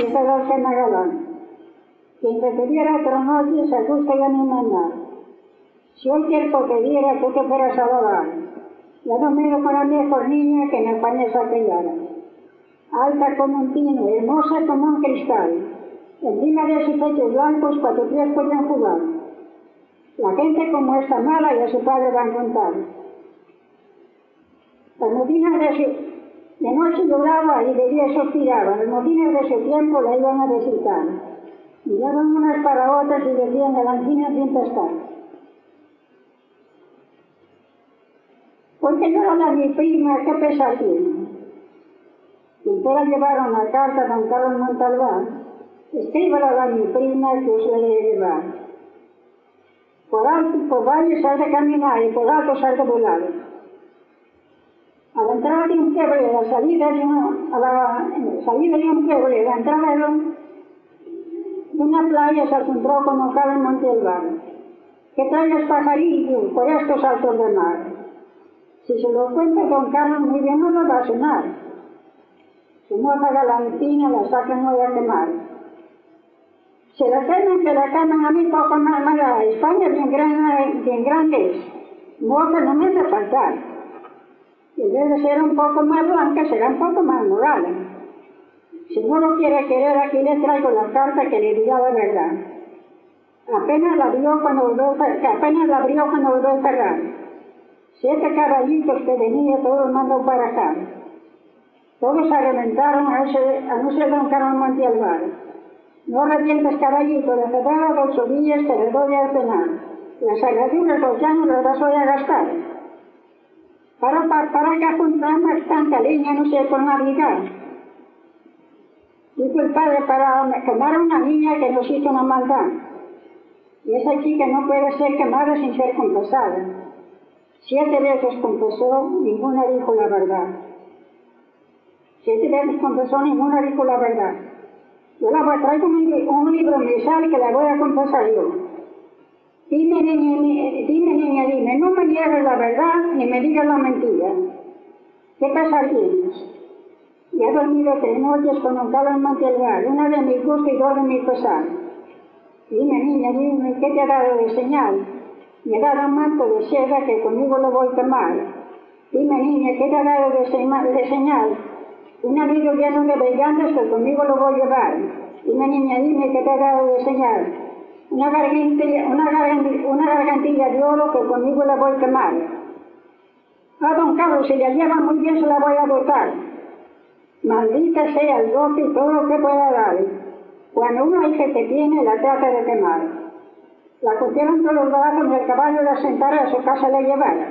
y me galán. Quien te pidiera otro noche se ajusta ya ni nada. Si hoy tiempo te diera, tú te fueras a lavar. Ya no miro con la mejor niña que me pañes a. Alta como un pino, hermosa como un cristal. Encima de sus pechos blancos, cuatro pies podían jugar. La gente como esta mala y a su padre van a contar. Las de su... De noche lloraba y de día suspiraba. Las motines de su tiempo la iban a visitar. Miraban unas para otras y decían galantinas sin pescar. ¿Por qué llora mi prima? ¿Qué pesar tiene? Quien la llevaron la carta a don Carlos Montalbán, escríbala a mi prima que os la llevar. Por alto por valle se ha de caminar y por alto se ha de volar. La entrada de un pueblo y la salida de, una, a la salida de un pueblo y la entrada de, un, de una playa se encontró con don Carlos Montalbán. ¿Qué traes pajarillo por estos altos de mar? Si se lo cuenta don Carlos muy bien no lo va a sonar. Su moza galantina la saca no a quemar. Se la queman, que la queman a mí poco más nada. España bien grande, bien grande es. Moza no me hace faltar. En vez de ser un poco más blanca, será un poco más moral. Si no lo quiere querer, aquí le traigo la carta que le diga la verdad. Apenas la abrió cuando volvió, apenas la abrió cuando volvió a cerrar. Siete caballitos que venía, todos mandó para acá. Todos se reventaron a ese anuncio de don Carlos Montialvar. No revientes caballito, de febrero dos ovillas te les doy a cenar. Las agraturas dos años las vas a gastar. Para, para, para que apuntamos tanta leña no sé con Navidad. Dijo el padre para quemar a una niña que nos hizo una maldad. Y esa chica no puede ser quemada sin ser confesada. Siete veces confesó, ninguna dijo la verdad. Siete veces confesó, ninguna dijo la verdad. Yo la voy a traer un, un libro sale que la voy a confesar yo. Dime, niña, dime, niña, dime, no me niegues la verdad ni me digas la mentira. ¿Qué pasa tienes? Ya he dormido tres noches con un calo en Montelvar, una de mi gusto y dos de mi pesar. Dime, niña, dime, ¿qué te ha dado de señal? Me ha dado un manto de seda que conmigo lo voy a quemar. Dime, niña, ¿qué te ha dado de, de señal? Un amigo lleno de brillantes que conmigo lo voy a llevar. Dime, niña, dime, ¿qué te ha dado de señal? Una gargantilla, una, gargantilla, de oro que conmigo la voy a quemar. Ah, don Carlos, si la lleva muy bien se la voy a botar. Maldita sea el doce y todo lo que pueda dar. Cuando una hija que tiene, la trata de quemar. La cogieron todos los brazos y el caballo la sentara a su casa le llevara.